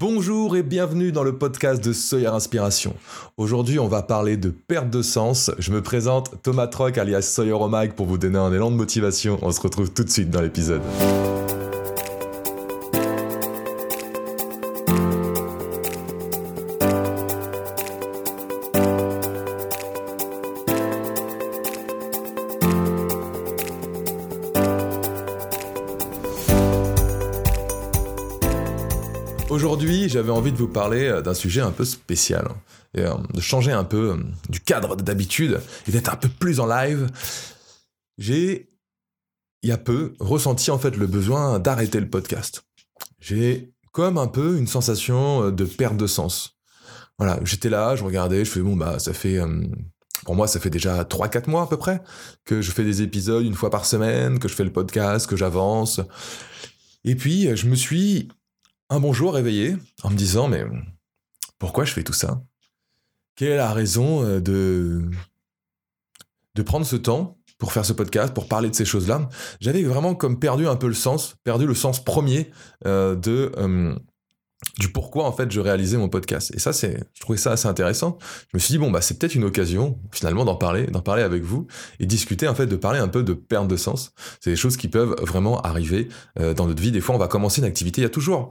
Bonjour et bienvenue dans le podcast de Sawyer Inspiration. Aujourd'hui, on va parler de perte de sens. Je me présente Thomas Troc alias Sawyer Omag pour vous donner un élan de motivation. On se retrouve tout de suite dans l'épisode. Vous parler euh, d'un sujet un peu spécial, hein, et, euh, de changer un peu euh, du cadre d'habitude et d'être un peu plus en live. J'ai, il y a peu, ressenti en fait le besoin d'arrêter le podcast. J'ai comme un peu une sensation de perte de sens. Voilà, j'étais là, je regardais, je fais bon bah ça fait pour moi, ça fait déjà 3-4 mois à peu près que je fais des épisodes une fois par semaine, que je fais le podcast, que j'avance. Et puis, je me suis un bonjour réveillé en me disant mais pourquoi je fais tout ça? Quelle est la raison euh, de de prendre ce temps pour faire ce podcast, pour parler de ces choses-là? J'avais vraiment comme perdu un peu le sens, perdu le sens premier euh, de euh, du pourquoi en fait je réalisais mon podcast. Et ça, c'est, je trouvais ça assez intéressant. Je me suis dit bon bah c'est peut-être une occasion finalement d'en parler, d'en parler avec vous et discuter en fait de parler un peu de perte de sens. C'est des choses qui peuvent vraiment arriver euh, dans notre vie. Des fois, on va commencer une activité. Il y a toujours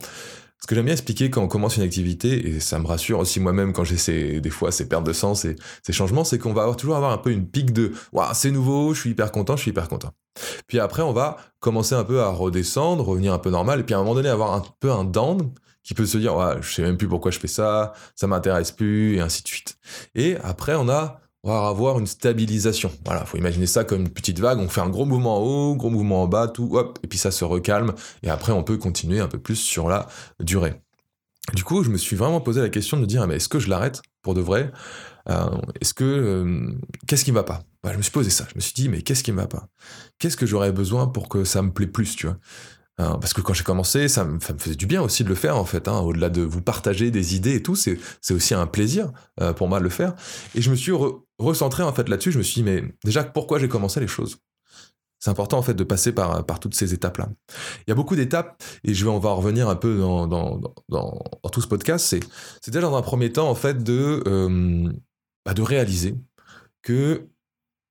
ce que j'aime bien expliquer quand on commence une activité, et ça me rassure aussi moi-même quand j'ai des fois ces pertes de sens et ces changements, c'est qu'on va toujours avoir un peu une pique de Waouh, c'est nouveau, je suis hyper content, je suis hyper content. Puis après, on va commencer un peu à redescendre, revenir un peu normal, et puis à un moment donné, avoir un peu un down qui peut se dire ouais, je sais même plus pourquoi je fais ça, ça m'intéresse plus et ainsi de suite. Et après on a va avoir une stabilisation. Voilà, faut imaginer ça comme une petite vague, on fait un gros mouvement en haut, gros mouvement en bas, tout hop et puis ça se recalme et après on peut continuer un peu plus sur la durée. Du coup, je me suis vraiment posé la question de me dire mais est-ce que je l'arrête pour de vrai? Euh, Est-ce que euh, qu'est-ce qui me va pas? Je me suis posé ça. Je me suis dit mais qu'est-ce qui me va pas? Qu'est-ce que j'aurais besoin pour que ça me plaît plus, tu vois? Parce que quand j'ai commencé, ça me, faisait du bien aussi de le faire en fait. Hein. Au-delà de vous partager des idées et tout, c'est aussi un plaisir euh, pour moi de le faire. Et je me suis recentré en fait là-dessus. Je me suis dit mais déjà pourquoi j'ai commencé les choses? C'est important en fait de passer par, toutes ces étapes-là. Il y a beaucoup d'étapes et je vais on va revenir un peu dans, tout ce podcast. C'est déjà dans un premier temps en fait de euh, bah, de réaliser que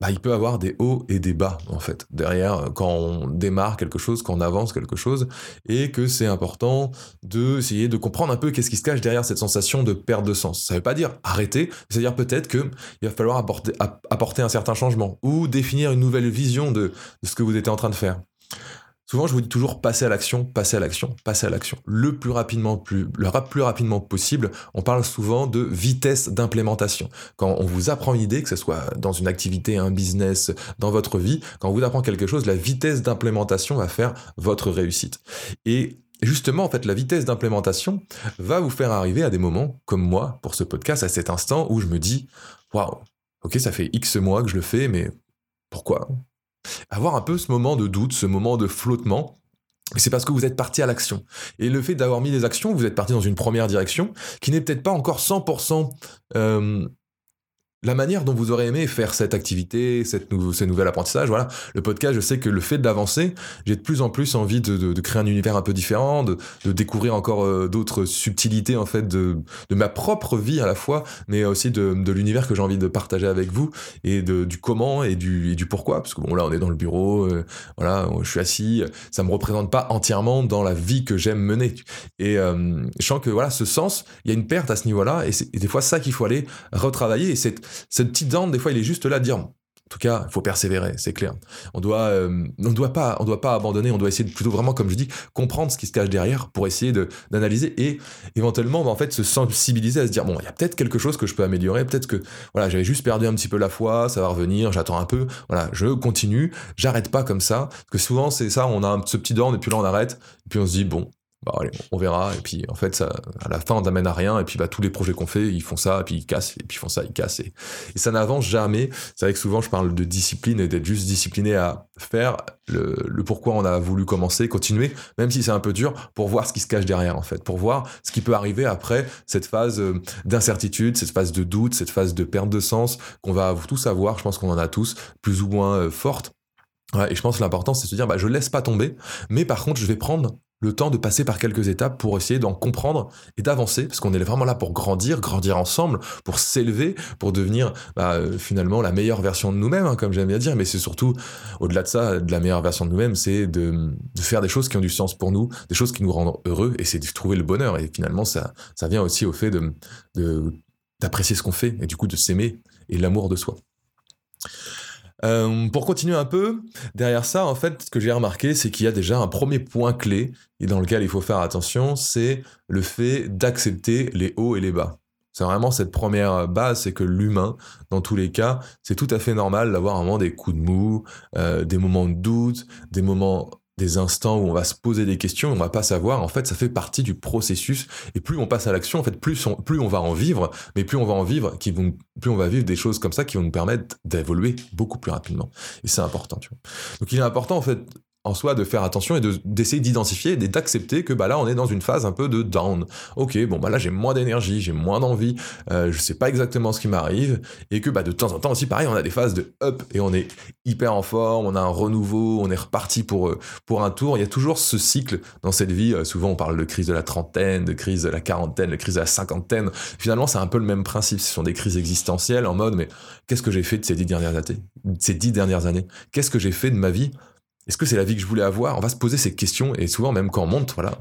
bah, il peut avoir des hauts et des bas, en fait, derrière, euh, quand on démarre quelque chose, quand on avance quelque chose, et que c'est important d'essayer de comprendre un peu qu'est-ce qui se cache derrière cette sensation de perte de sens. Ça ne veut pas dire arrêter, c'est-à-dire peut-être qu'il va falloir apporter, apporter un certain changement, ou définir une nouvelle vision de, de ce que vous étiez en train de faire. Souvent, je vous dis toujours passer à l'action, passer à l'action, passer à l'action. Le plus rapidement, le plus rapidement possible. On parle souvent de vitesse d'implémentation. Quand on vous apprend une idée, que ce soit dans une activité, un business, dans votre vie, quand on vous apprend quelque chose, la vitesse d'implémentation va faire votre réussite. Et justement, en fait, la vitesse d'implémentation va vous faire arriver à des moments comme moi pour ce podcast, à cet instant où je me dis, waouh, ok, ça fait X mois que je le fais, mais pourquoi? Avoir un peu ce moment de doute, ce moment de flottement. C'est parce que vous êtes parti à l'action. Et le fait d'avoir mis des actions, vous êtes parti dans une première direction qui n'est peut-être pas encore 100% la manière dont vous aurez aimé faire cette activité, cette ce nouvel apprentissage, voilà. Le podcast, je sais que le fait d'avancer, j'ai de plus en plus envie de, créer un univers un peu différent, de, découvrir encore euh, d'autres subtilités en fait de, ma propre vie à la fois, mais aussi de, l'univers que j'ai envie de partager avec vous et du comment et du, pourquoi. Parce que bon là, on est dans le bureau, euh, voilà, je suis assis, ça me représente pas entièrement dans la vie que j'aime mener. Et euh, je sens que voilà, ce sens, il y a une perte à ce niveau-là, et c'est des fois ça qu'il faut aller retravailler. Et c'est cette petite dent, des fois, il est juste là de dire, en tout cas, il faut persévérer, c'est clair. On doit, euh, doit pas, on doit pas abandonner. On doit essayer de plutôt vraiment, comme je dis, comprendre ce qui se cache derrière pour essayer d'analyser et éventuellement, bah, en fait, se sensibiliser à se dire bon, il y a peut-être quelque chose que je peux améliorer. Peut-être que voilà, j'avais juste perdu un petit peu la foi, ça va revenir. J'attends un peu. Voilà, je continue. J'arrête pas comme ça. Parce que souvent, c'est ça. On a ce petit dent et puis là, on arrête. Et puis on se dit bon, bah on verra. Et puis en fait, ça, à la fin, on n'amène à rien. Et puis bah, tous les projets qu'on fait, ils font ça, et puis ils cassent, et puis ils font ça, ils cassent. Et, ça n'avance jamais. C'est vrai que souvent, je parle de discipline et d'être juste discipliné à faire le, pourquoi on a voulu commencer, continuer, même si c'est un peu dur, pour voir ce qui se cache derrière, en fait, pour voir ce qui peut arriver après cette phase euh, d'incertitude, cette phase de doute, cette phase de perte de sens qu'on va tous avoir. Je pense qu'on en a tous, plus ou moins euh, forte. et je pense que l'important, c'est de se dire, bah, je laisse pas tomber, mais par contre, je vais prendre le temps de passer par quelques étapes pour essayer d'en comprendre et d'avancer, parce qu'on est vraiment là pour grandir, grandir ensemble, pour s'élever, pour devenir bah, euh, finalement la meilleure version de nous-mêmes, hein, comme j'aime bien dire, mais c'est surtout, au-delà de ça, de la meilleure version de nous-mêmes, c'est de, faire des choses qui ont du sens pour nous, des choses qui nous rendent heureux, et c'est de trouver le bonheur, et finalement ça, vient aussi au fait d'apprécier ce qu'on fait, et du coup de s'aimer, et l'amour de soi. Euh, pour continuer un peu, derrière ça, en fait, ce que j'ai remarqué, c'est qu'il y a déjà un premier point clé et dans lequel il faut faire attention, c'est le fait d'accepter les hauts et les bas. C'est vraiment cette première base, c'est que l'humain, dans tous les cas, c'est tout à fait normal d'avoir un moment des coups de mou, euh, des moments de doute, des moments des instants où on va se poser des questions, on va pas savoir. En fait, ça fait partie du processus. Et plus on passe à l'action, en fait, plus on, plus on va en vivre, mais plus on va en vivre, qui plus on va vivre des choses comme ça qui vont nous permettre d'évoluer beaucoup plus rapidement. Et c'est important. Donc, il est important en fait en soi de faire attention et d'essayer d'identifier et d'accepter que bah là on est dans une phase un peu de down. Ok, bon bah là j'ai moins d'énergie, j'ai moins d'envie, euh, je sais pas exactement ce qui m'arrive et que bah de temps en temps aussi pareil on a des phases de up et on est hyper en forme, on a un renouveau, on est reparti pour euh, pour un tour. Il y a toujours ce cycle dans cette vie. Euh, souvent on parle de crise de la trentaine, de crise de la quarantaine, de crise de la cinquantaine. Finalement c'est un peu le même principe. Ce sont des crises existentielles en mode mais qu'est-ce que j'ai fait de ces dix dernières années Ces dix dernières années, qu'est-ce que j'ai fait de ma vie est-ce que c'est la vie que je voulais avoir? On va se poser ces questions et souvent même quand on monte, voilà,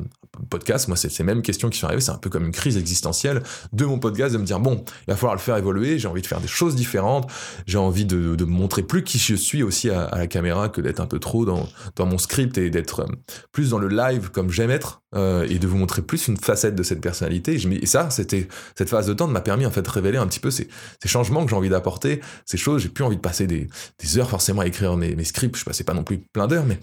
podcast, moi c'est ces mêmes questions qui sont arrivées, c'est un peu comme une crise existentielle de mon podcast de me dire bon, il va falloir le faire évoluer, j'ai envie de faire des choses différentes, j'ai envie de, montrer plus qui je suis aussi à, la caméra que d'être un peu trop dans, dans mon script et d'être euh, plus dans le live comme j'aime être euh, et de vous montrer plus une facette de cette personnalité. Et, ça, c'était cette phase de temps m'a permis en fait de révéler un petit peu ces, changements que j'ai envie d'apporter, ces choses. J'ai plus envie de passer des, heures forcément à écrire mes, scripts. Je passais pas non plus plein d'heures, mais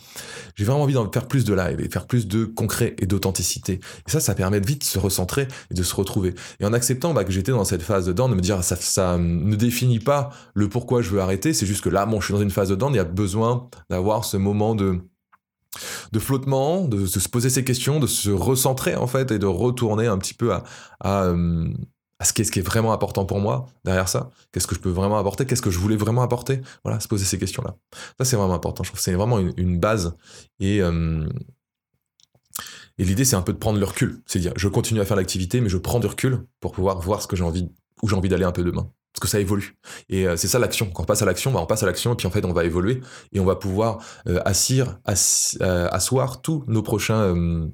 j'ai vraiment envie d'en faire plus de live et faire plus de concret et d'authenticité. Et ça, ça permet de vite se recentrer et de se retrouver. Et en acceptant bah, que j'étais dans cette phase de dedans, de me dire ça, ça ne définit pas le pourquoi je veux arrêter. C'est juste que là, bon, je suis dans une phase de dedans, il y a besoin d'avoir ce moment de de flottement, de, se poser ces questions, de se recentrer en fait et de retourner un petit peu à, à, euh, ce, qui est, ce qui est vraiment important pour moi derrière ça. Qu'est-ce que je peux vraiment apporter? Qu'est-ce que je voulais vraiment apporter? Voilà, se poser ces questions-là. Ça, c'est vraiment important. Je trouve que c'est vraiment une, base. Et, euh, et l'idée, c'est un peu de prendre le recul. C'est dire, je continue à faire l'activité, mais je prends du recul pour pouvoir voir ce que j'ai envie, où j'ai envie d'aller un peu demain parce que ça évolue. Et euh, c'est ça l'action. Quand on passe à l'action, bah, on passe à l'action et puis en fait on va évoluer et on va pouvoir euh, assir, euh, asseoir tous nos prochains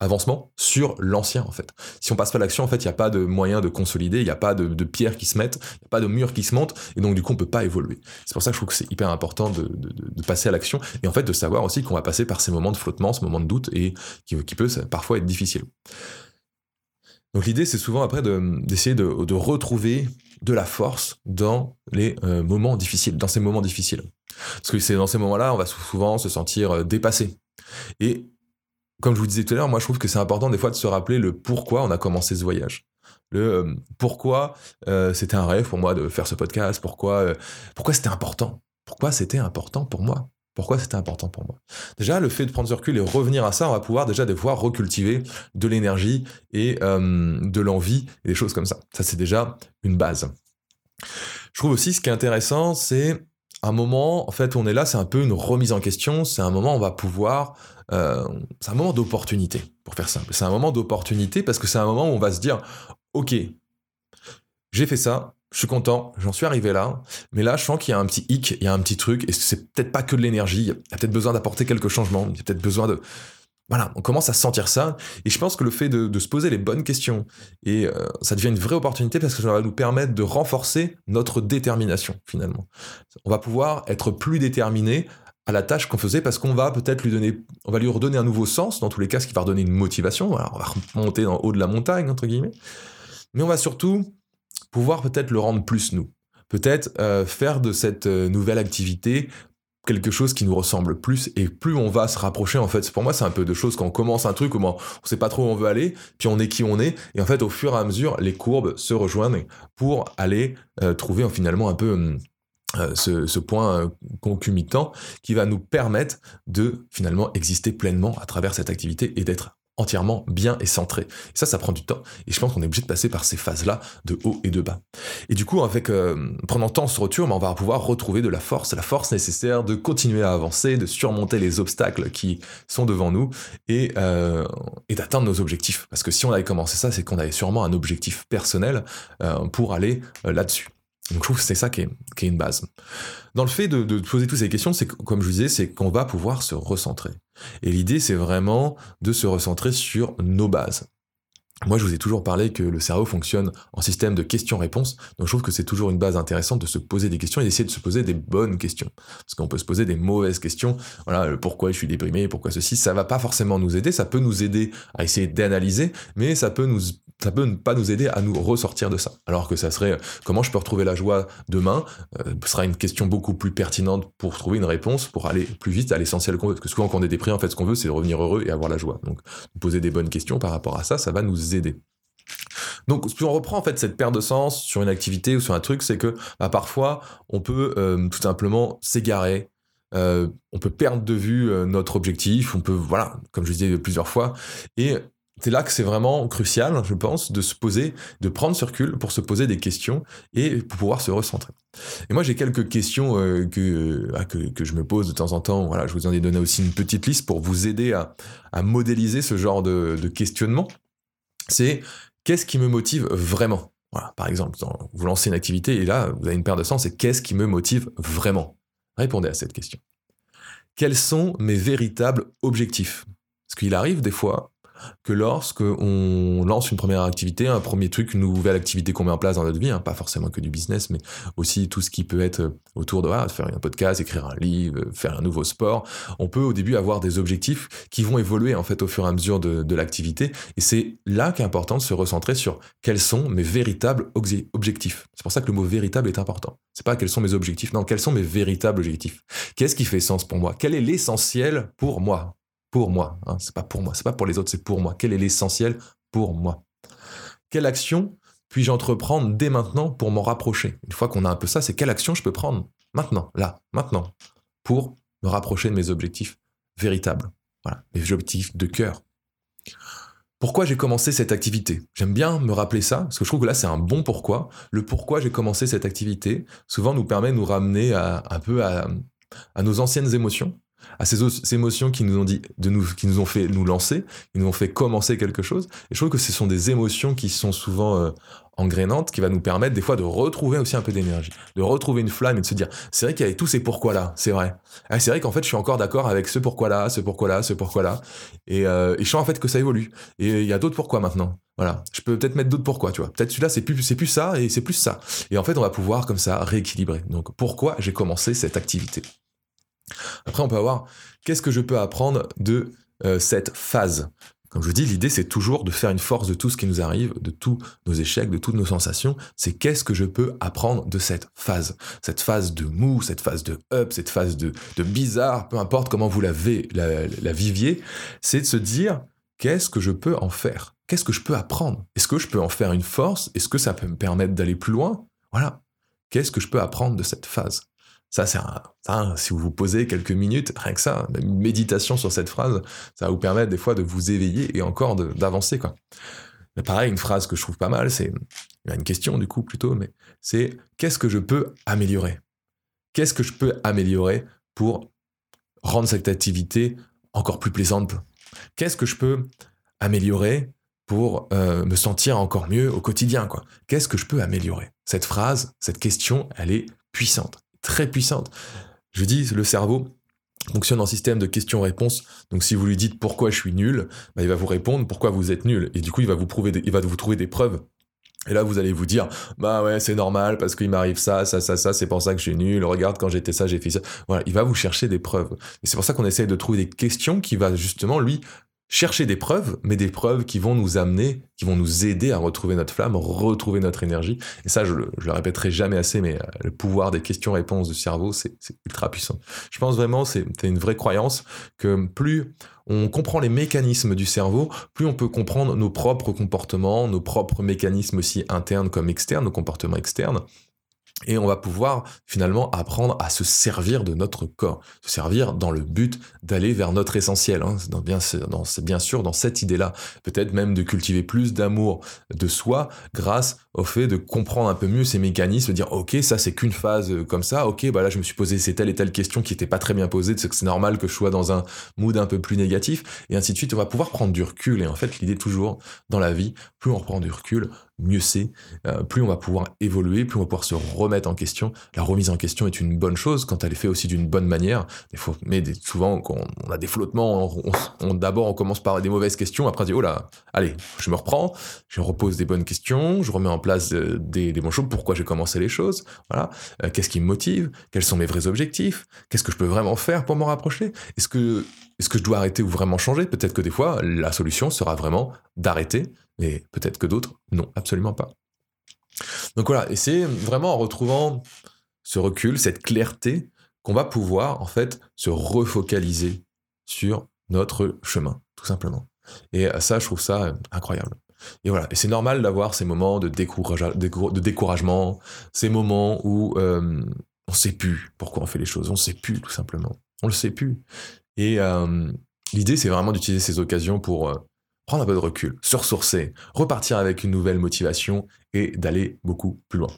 avancements sur l'ancien en fait. Si on passe pas à l'action, en fait, il n'y a pas de moyen de consolider, il n'y a pas de, pierres qui se mettent, il n'y a pas de murs qui se montent et donc du coup on peut pas évoluer. C'est pour ça que je trouve que c'est hyper important de, passer à l'action et en fait de savoir aussi qu'on va passer par ces moments de flottement, ce moment de doute et qui peut parfois être difficile. Donc l'idée, c'est souvent après d'essayer de, retrouver de la force dans les euh, moments difficiles, dans ces moments difficiles. Parce que c'est dans ces moments-là, on va souvent se sentir euh, dépassé. Et comme je vous disais tout à l'heure, moi je trouve que c'est important des fois de se rappeler le pourquoi on a commencé ce voyage. Le euh, pourquoi c'était un rêve pour moi de faire ce podcast, pourquoi, pourquoi c'était important? Pourquoi c'était important pour moi? Pourquoi c'était important pour moi? Déjà, le fait de prendre ce recul et revenir à ça, on va pouvoir déjà devoir recultiver de l'énergie et euh, de l'envie et des choses comme ça. Ça, c'est déjà une base. Je trouve aussi ce qui est intéressant, c'est un moment, en fait, on est là, c'est un peu une remise en question, c'est un moment où on va pouvoir... Euh, c'est un moment d'opportunité, pour faire simple. C'est un moment d'opportunité parce que c'est un moment où on va se dire, ok, j'ai fait ça, je suis content, j'en suis arrivé là, mais là je sens qu'il y a un petit hic, il y a un petit truc, et c'est peut-être pas que de l'énergie, il y a peut-être besoin d'apporter quelques changements, il y a peut-être besoin de... Voilà, on commence à sentir ça, et je pense que le fait de, se poser les bonnes questions, et euh, ça devient une vraie opportunité parce que ça va nous permettre de renforcer notre détermination finalement. On va pouvoir être plus déterminé à la tâche qu'on faisait parce qu'on va peut-être lui donner, on va lui redonner un nouveau sens, dans tous les cas, ce qui va redonner une motivation, on va remonter en haut de la montagne, entre guillemets, mais on va surtout pouvoir peut-être le rendre plus nous. Peut-être euh, faire de cette euh, nouvelle activité quelque chose qui nous ressemble plus et plus on va se rapprocher en fait pour moi c'est un peu de choses quand on commence un truc où on sait pas trop où on veut aller puis on est qui on est et en fait au fur et à mesure les courbes se rejoignent pour aller euh, trouver finalement un peu ce, ce, point concomitant qui va nous permettre de finalement exister pleinement à travers cette activité et d'être entièrement bien et centré. Et ça, ça prend du temps. Et je pense qu'on est obligé de passer par ces phases-là de haut et de bas. Et du coup, avec euh, prenant temps ce retour, ben, on va pouvoir retrouver de la force, la force nécessaire de continuer à avancer, de surmonter les obstacles qui sont devant nous et, euh, d'atteindre nos objectifs. Parce que si on avait commencé ça, c'est qu'on avait sûrement un objectif personnel euh, pour aller là-dessus. Donc je trouve que c'est ça qui est, une base. Dans le fait de, de poser toutes ces questions, c'est comme je vous disais, c'est qu'on va pouvoir se recentrer. Et l'idée, c'est vraiment de se recentrer sur nos bases. Moi, je vous ai toujours parlé que le cerveau fonctionne en système de questions-réponses, donc je trouve que c'est toujours une base intéressante de se poser des questions et d'essayer de se poser des bonnes questions. Parce qu'on peut se poser des mauvaises questions, voilà, pourquoi je suis déprimé, pourquoi ceci, ça va pas forcément nous aider, ça peut nous aider à essayer d'analyser, mais ça peut nous ça peut pas nous aider à nous ressortir de ça. Alors que ça serait comment je peux retrouver la joie demain, euh, ce sera une question beaucoup plus pertinente pour trouver une réponse, pour aller plus vite à l'essentiel qu'on veut. Parce que souvent quand on est déprimé, en fait, ce qu'on veut, c'est revenir heureux et avoir la joie. Donc, poser des bonnes questions par rapport à ça, ça va nous aider. Donc, si on reprend en fait cette perte de sens sur une activité ou sur un truc, c'est que bah, parfois on peut euh, tout simplement s'égarer, euh, on peut perdre de vue euh, notre objectif, on peut, voilà, comme je disais plusieurs fois, et c'est là que c'est vraiment crucial, je pense, de se poser, de prendre ce recul pour se poser des questions et pour pouvoir se recentrer. Et moi, j'ai quelques questions que, ah, que, que, je me pose de temps en temps. Voilà, je vous en ai donné aussi une petite liste pour vous aider à, à modéliser ce genre de, questionnement. C'est qu'est-ce qui me motive vraiment? Par exemple, vous lancez une activité et là, vous avez une paire de sens, c'est qu'est-ce qui me motive vraiment? Répondez à cette question. Quels sont mes véritables objectifs? Parce qu'il arrive des fois que lorsque on lance une première activité, un premier truc, une nouvelle activité qu'on met en place dans notre vie, hein, pas forcément que du business, mais aussi tout ce qui peut être autour de ah, faire un podcast, écrire un livre, faire un nouveau sport. On peut au début avoir des objectifs qui vont évoluer en fait au fur et à mesure de, de l'activité, et c'est là qu'est important de se recentrer sur quels sont mes véritables objectifs. C'est pour ça que le mot véritable est important. C'est pas quels sont mes objectifs, non, quels sont mes véritables objectifs. Qu'est-ce qui fait sens pour moi? Quel est l'essentiel pour moi? Pour moi. Hein, c'est pas pour moi, c'est pas pour les autres, c'est pour moi. Quel est l'essentiel pour moi? Quelle action puis-je entreprendre dès maintenant pour m'en rapprocher? Une fois qu'on a un peu ça, c'est quelle action je peux prendre maintenant, là, maintenant, pour me rapprocher de mes objectifs véritables, voilà, mes objectifs de cœur. Pourquoi j'ai commencé cette activité? J'aime bien me rappeler ça, parce que je trouve que là c'est un bon pourquoi. Le pourquoi j'ai commencé cette activité, souvent nous permet de nous ramener un peu à nos anciennes émotions, à ces, émotions qui nous ont dit, de nous, qui nous ont fait nous lancer, qui nous ont fait commencer quelque chose. Et je trouve que ce sont des émotions qui sont souvent euh, engrainantes, qui va nous permettre des fois de retrouver aussi un peu d'énergie, de retrouver une flamme et de se dire, c'est vrai qu'il y avait tous ces pourquoi-là, c'est vrai. Ah, c'est vrai qu'en fait, je suis encore d'accord avec ce pourquoi-là, ce pourquoi-là, ce pourquoi-là. Et, euh, et je sens en fait que ça évolue. Et il y a d'autres pourquoi maintenant. Voilà. Je peux peut-être mettre d'autres pourquoi, tu vois. Peut-être celui-là, c'est plus, c'est plus ça et c'est plus ça. Et en fait, on va pouvoir comme ça rééquilibrer. Donc, pourquoi j'ai commencé cette activité? Après, on peut avoir qu'est-ce que je peux apprendre de euh, cette phase? Comme je vous dis, l'idée c'est toujours de faire une force de tout ce qui nous arrive, de tous nos échecs, de toutes nos sensations. C'est qu'est-ce que je peux apprendre de cette phase? Cette phase de mou, cette phase de up, cette phase de, bizarre, peu importe comment vous la, la, la viviez, c'est de se dire qu'est-ce que je peux en faire? Qu'est-ce que je peux apprendre? Est-ce que je peux en faire une force? Est-ce que ça peut me permettre d'aller plus loin? Voilà. Qu'est-ce que je peux apprendre de cette phase? Ça, c'est un, si vous vous posez quelques minutes, rien que ça, une méditation sur cette phrase, ça va vous permettre des fois de vous éveiller et encore d'avancer, quoi. Mais pareil, une phrase que je trouve pas mal, c'est, une question du coup plutôt, mais c'est qu'est-ce que je peux améliorer? Qu'est-ce que je peux améliorer pour rendre cette activité encore plus plaisante? Qu'est-ce que je peux améliorer pour euh, me sentir encore mieux au quotidien Qu'est-ce que je peux améliorer? Cette phrase, cette question, elle est puissante très puissante. Je dis, le cerveau fonctionne en système de questions-réponses. Donc si vous lui dites pourquoi je suis nul, bah, il va vous répondre pourquoi vous êtes nul. Et du coup, il va vous, prouver il va vous trouver des preuves. Et là, vous allez vous dire, bah ouais, c'est normal parce qu'il m'arrive ça, ça, ça, ça, c'est pour ça que je suis nul. Regarde, quand j'étais ça, j'ai fait ça. Voilà, il va vous chercher des preuves. Et c'est pour ça qu'on essaye de trouver des questions qui va justement lui chercher des preuves, mais des preuves qui vont nous amener, qui vont nous aider à retrouver notre flamme, retrouver notre énergie. Et ça, je le, répéterai jamais assez, mais euh, le pouvoir des questions-réponses du cerveau, c'est ultra puissant. Je pense vraiment, c'est une vraie croyance que plus on comprend les mécanismes du cerveau, plus on peut comprendre nos propres comportements, nos propres mécanismes aussi internes comme externes, nos comportements externes. Et on va pouvoir finalement apprendre à se servir de notre corps, se servir dans le but d'aller vers notre essentiel. Hein. C'est bien, sûr dans cette idée-là, peut-être même de cultiver plus d'amour de soi grâce au fait de comprendre un peu mieux ces mécanismes, de dire ok ça c'est qu'une phase euh, comme ça, ok bah là je me suis posé ces telle et telle question qui n'était pas très bien posée, c'est que c'est normal que je sois dans un mood un peu plus négatif et ainsi de suite. On va pouvoir prendre du recul et en fait l'idée toujours dans la vie, plus on prend du recul, mieux c'est, euh, plus on va pouvoir évoluer, plus on va pouvoir se remettre en question. La remise en question est une bonne chose quand elle est faite aussi d'une bonne manière. Mais souvent, quand on a des flottements, on, d'abord on commence par des mauvaises questions, après on dit oh là, allez, je me reprends, je repose des bonnes questions, je remets en place euh, des, des bonnes choses. Pourquoi j'ai commencé les choses? Voilà. Euh, qu'est-ce qui me motive? Quels sont mes vrais objectifs? Qu'est-ce que je peux vraiment faire pour m'en rapprocher? Est-ce que est-ce que je dois arrêter ou vraiment changer? Peut-être que des fois, la solution sera vraiment d'arrêter mais peut-être que d'autres, non, absolument pas. Donc voilà, et c'est vraiment en retrouvant ce recul, cette clarté, qu'on va pouvoir en fait se refocaliser sur notre chemin, tout simplement. Et ça, je trouve ça incroyable. Et voilà, et c'est normal d'avoir ces moments de, de, découragement, ces moments où euh, on ne sait plus pourquoi on fait les choses, on ne sait plus tout simplement, on le sait plus. Et euh, l'idée, c'est vraiment d'utiliser ces occasions pour euh, prendre un peu de recul, se ressourcer, repartir avec une nouvelle motivation et d'aller beaucoup plus loin.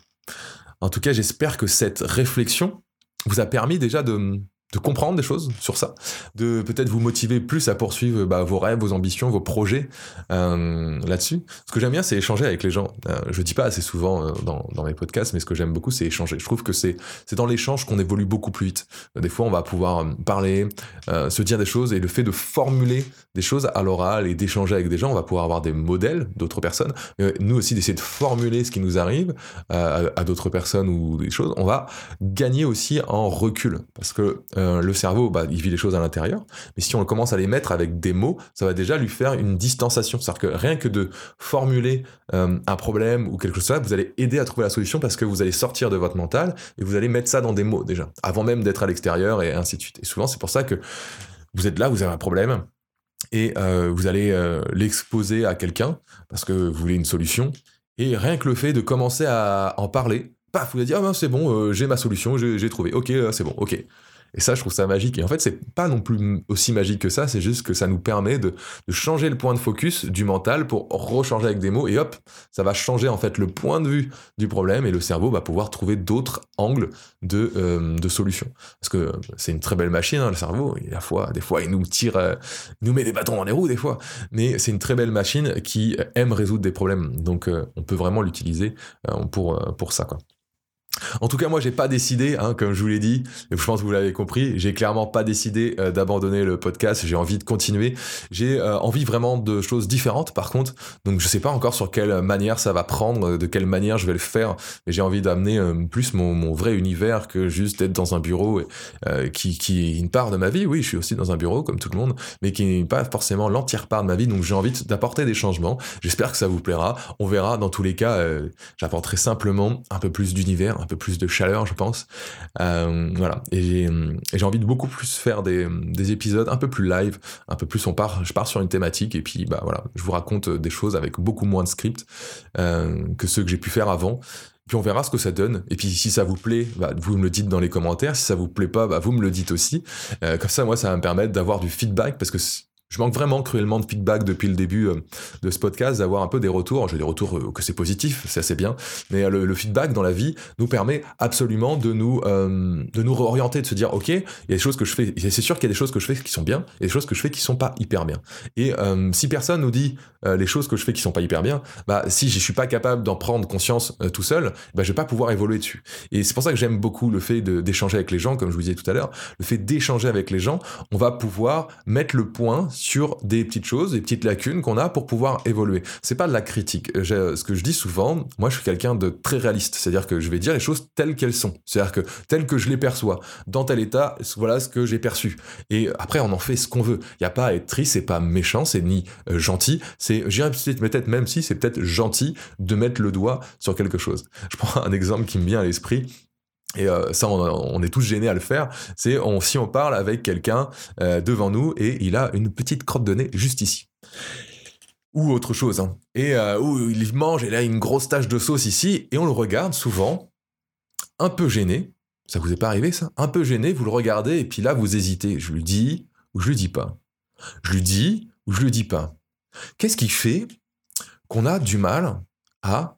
En tout cas, j'espère que cette réflexion vous a permis déjà de, de comprendre des choses sur ça, de peut-être vous motiver plus à poursuivre bah, vos rêves, vos ambitions, vos projets euh, là-dessus. Ce que j'aime bien, c'est échanger avec les gens. Euh, je dis pas assez souvent euh, dans, mes podcasts, mais ce que j'aime beaucoup, c'est échanger. Je trouve que c'est c'est dans l'échange qu'on évolue beaucoup plus vite. Des fois, on va pouvoir euh, parler, euh, se dire des choses, et le fait de formuler des choses à l'oral et d'échanger avec des gens, on va pouvoir avoir des modèles d'autres personnes. Mais nous aussi, d'essayer de formuler ce qui nous arrive à, à d'autres personnes ou des choses, on va gagner aussi en recul, parce que euh, le cerveau, bah, il vit les choses à l'intérieur, mais si on commence à les mettre avec des mots, ça va déjà lui faire une distanciation. C'est-à-dire que rien que de formuler euh, un problème ou quelque chose, vous allez aider à trouver la solution parce que vous allez sortir de votre mental et vous allez mettre ça dans des mots déjà, avant même d'être à l'extérieur et ainsi de suite. Et souvent, c'est pour ça que vous êtes là, vous avez un problème et euh, vous allez l'exposer à quelqu'un parce que vous voulez une solution. Et rien que le fait de commencer à en parler, paf, vous allez dire, ah ben c'est bon, j'ai ma solution, j'ai trouvé, ok, c'est bon, ok. Et ça, je trouve ça magique. Et en fait, c'est pas non plus aussi magique que ça, c'est juste que ça nous permet de, changer le point de focus du mental pour rechanger avec des mots et hop, ça va changer en fait le point de vue du problème et le cerveau va pouvoir trouver d'autres angles de, euh, de solution. Parce que c'est une très belle machine, hein, le cerveau. Et la fois, des fois, il nous tire, euh, nous met des bâtons dans les roues, des fois. Mais c'est une très belle machine qui aime résoudre des problèmes. Donc, euh, on peut vraiment l'utiliser pour, pour ça. En tout cas, moi, j'ai pas décidé, hein, comme je vous l'ai dit, et je pense que vous l'avez compris, j'ai clairement pas décidé euh, d'abandonner le podcast. J'ai envie de continuer. J'ai euh, envie vraiment de choses différentes, par contre. Donc, je sais pas encore sur quelle manière ça va prendre, de quelle manière je vais le faire. Mais j'ai envie d'amener euh, plus mon, vrai univers que juste être dans un bureau qui, qui est une part de ma vie. Oui, je suis aussi dans un bureau comme tout le monde, mais qui n'est pas forcément l'entière part de ma vie. Donc, j'ai envie d'apporter des changements. J'espère que ça vous plaira. On verra. Dans tous les cas, j'apporterai simplement un peu plus d'univers un peu plus de chaleur, je pense. Euh, voilà. Et j'ai envie de beaucoup plus faire des, épisodes un peu plus live, un peu plus on part, je pars sur une thématique et puis bah voilà, je vous raconte des choses avec beaucoup moins de script euh, que ceux que j'ai pu faire avant. Puis on verra ce que ça donne. Et puis si ça vous plaît, bah, vous me le dites dans les commentaires. Si ça vous plaît pas, bah, vous me le dites aussi. Euh, comme ça, moi, ça va me permettre d'avoir du feedback parce que je manque vraiment cruellement de feedback depuis le début euh, de ce podcast, d'avoir un peu des retours. J'ai des retours euh, que c'est positif, c'est assez bien, mais euh, le, feedback dans la vie nous permet absolument de nous de nous réorienter, de se dire ok, il y a des choses que je fais, c'est sûr qu'il y a des choses que je fais qui sont bien, et des choses que je fais qui sont pas hyper bien. Et si personne nous dit les choses que je fais qui sont pas hyper bien, bah si je suis pas capable d'en prendre conscience tout seul, bah je vais pas pouvoir évoluer dessus. Et c'est pour ça que j'aime beaucoup le fait d'échanger avec les gens, comme je vous disais tout à l'heure, le fait d'échanger avec les gens, on va pouvoir mettre le point sur des petites choses, des petites lacunes qu'on a pour pouvoir évoluer. C'est pas de la critique. Ce que je dis souvent, moi je suis quelqu'un de très réaliste, c'est-à-dire que je vais dire les choses telles qu'elles sont, c'est-à-dire que telles que je les perçois, dans tel état, voilà ce que j'ai perçu. Et après on en fait ce qu'on veut. Il y a pas à être triste, c'est pas méchant, c'est ni euh, gentil, c'est j'irais peut-être même si c'est peut-être gentil de mettre le doigt sur quelque chose. Je prends un exemple qui me vient à l'esprit et euh, ça, on, est tous gênés à le faire. C'est si on parle avec quelqu'un euh, devant nous et il a une petite crotte de nez juste ici. Ou autre chose. Hein. Et euh, il mange et là une grosse tache de sauce ici et on le regarde souvent. un peu gêné, ça vous est pas arrivé ça? Un peu gêné, vous le regardez et puis là vous hésitez. Je lui dis ou je lui dis pas? Je lui dis ou je lui dis pas? Qu'est-ce qui fait qu'on a du mal à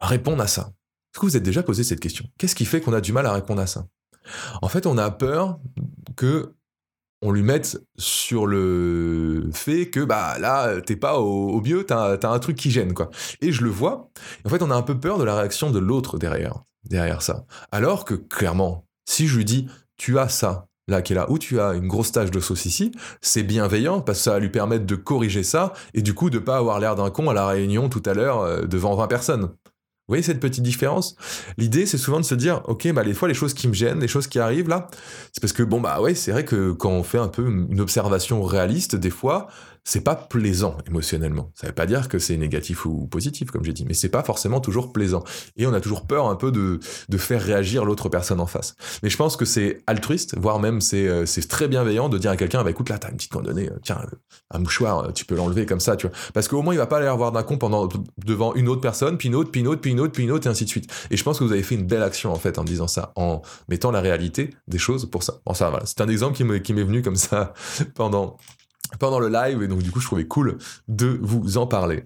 répondre à ça? Est-ce que vous êtes déjà posé cette question? Qu'est-ce qui fait qu'on a du mal à répondre à ça? En fait, on a peur que on lui mette sur le fait que bah là t'es pas au, mieux, t'as as un truc qui gêne quoi. Et je le vois. En fait, on a un peu peur de la réaction de l'autre derrière derrière ça. Alors que clairement, si je lui dis tu as ça là qui est là, ou tu as une grosse tache de sauce ici, c'est bienveillant parce que ça va lui permettre de corriger ça et du coup de pas avoir l'air d'un con à la réunion tout à l'heure euh, devant 20 personnes. Vous voyez cette petite différence? L'idée, c'est souvent de se dire, ok, bah les fois les choses qui me gênent, les choses qui arrivent là, c'est parce que bon bah ouais, c'est vrai que quand on fait un peu une observation réaliste, des fois, c'est pas plaisant émotionnellement. Ça veut pas dire que c'est négatif ou positif, comme j'ai dit, mais c'est pas forcément toujours plaisant. Et on a toujours peur un peu de, de faire réagir l'autre personne en face. Mais je pense que c'est altruiste, voire même c'est euh, très bienveillant de dire à quelqu'un, bah écoute là, t'as une petite condamnée, euh, tiens, un mouchoir, tu peux l'enlever comme ça, tu vois. Parce qu'au moins il va pas aller avoir d'un con pendant devant une autre personne, puis une autre, puis une autre, puis une autre, puis une autre, et ainsi de suite. Et je pense que vous avez fait une belle action en fait en disant ça, en mettant la réalité des choses pour ça. Bon ça voilà, c'est un exemple qui m'est venu comme ça pendant pendant le live et donc du coup je trouvais cool de vous en parler.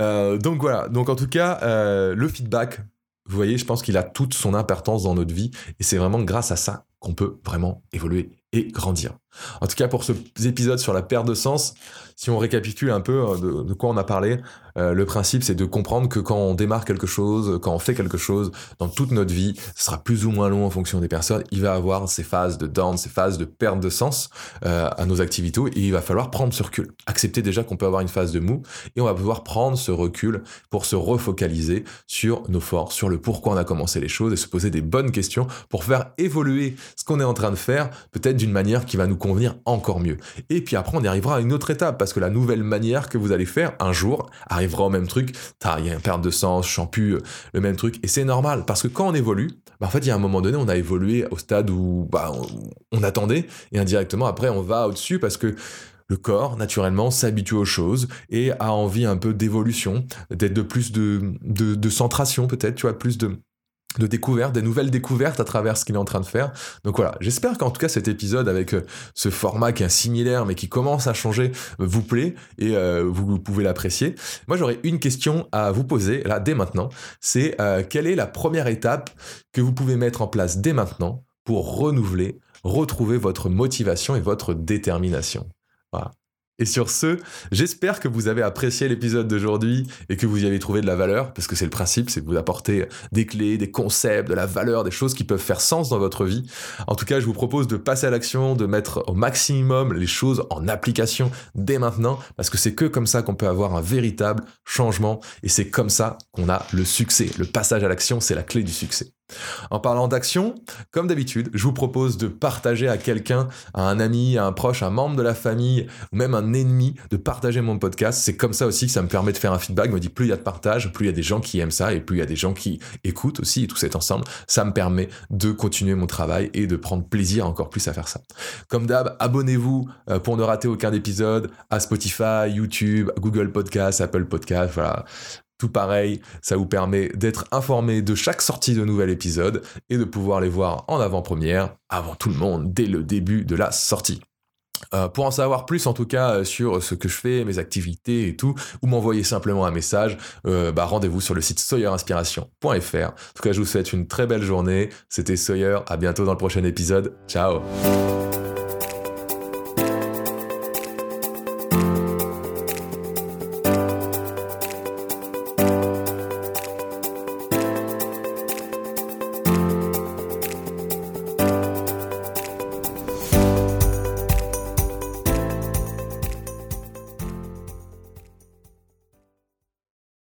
Euh, donc voilà, donc en tout cas euh, le feedback, vous voyez, je pense qu'il a toute son importance dans notre vie et c'est vraiment grâce à ça qu'on peut vraiment évoluer et grandir. En tout cas pour ce épisode sur la perte de sens, si on récapitule un peu euh, de, quoi on a parlé, euh, le principe, c'est de comprendre que quand on démarre quelque chose, quand on fait quelque chose dans toute notre vie, ce sera plus ou moins long en fonction des personnes. Il va avoir ces phases de down, ces phases de perte de sens euh, à nos activités et il va falloir prendre ce recul. Accepter déjà qu'on peut avoir une phase de mou et on va pouvoir prendre ce recul pour se refocaliser sur nos forces, sur le pourquoi on a commencé les choses et se poser des bonnes questions pour faire évoluer ce qu'on est en train de faire, peut-être d'une manière qui va nous convenir encore mieux. Et puis après, on arrivera à une autre étape parce que la nouvelle manière que vous allez faire un jour arrive arrivera au même truc, il y perte de sens, je euh, le même truc, et c'est normal, parce que quand on évolue, bah, en fait, il y a un moment donné, on a évolué au stade où bah, on, attendait, et indirectement, après, on va au-dessus, parce que le corps, naturellement, s'habitue aux choses et a envie un peu d'évolution, d'être de plus de, de, de centration peut-être, tu vois, plus de, de découvertes, des nouvelles découvertes à travers ce qu'il est en train de faire. Donc voilà, j'espère qu'en tout cas cet épisode avec euh, ce format qui est similaire mais qui commence à changer euh, vous plaît et euh, vous, pouvez l'apprécier. Moi j'aurais une question à vous poser là dès maintenant, c'est quelle est la première étape que vous pouvez mettre en place dès maintenant pour renouveler, retrouver votre motivation et votre détermination? Voilà. Et sur ce, j'espère que vous avez apprécié l'épisode d'aujourd'hui et que vous y avez trouvé de la valeur, parce que c'est le principe, c'est de vous apporter des clés, des concepts, de la valeur, des choses qui peuvent faire sens dans votre vie. En tout cas, je vous propose de passer à l'action, de mettre au maximum les choses en application dès maintenant, parce que c'est que comme ça qu'on peut avoir un véritable changement, et c'est comme ça qu'on a le succès. Le passage à l'action, c'est la clé du succès. En parlant d'action, comme d'habitude, je vous propose de partager à quelqu'un, à un ami, à un proche, un membre de la famille, ou même un ennemi, de partager mon podcast. C'est comme ça aussi que ça me permet de faire un feedback. Je me dit plus il y a de partage, plus il y a des gens qui aiment ça, et plus il y a des gens qui écoutent aussi, et tout cet ensemble, ça me permet de continuer mon travail et de prendre plaisir encore plus à faire ça. Comme d'hab, abonnez-vous euh, pour ne rater aucun épisode à Spotify, YouTube, Google Podcast, Apple Podcast, voilà. Tout pareil, ça vous permet d'être informé de chaque sortie de nouvel épisode et de pouvoir les voir en avant-première, avant tout le monde, dès le début de la sortie. Euh, pour en savoir plus en tout cas euh, sur ce que je fais, mes activités et tout, ou m'envoyer simplement un message, euh, bah, rendez-vous sur le site sawyerinspiration.fr. En tout cas, je vous souhaite une très belle journée. C'était Sawyer, à bientôt dans le prochain épisode. Ciao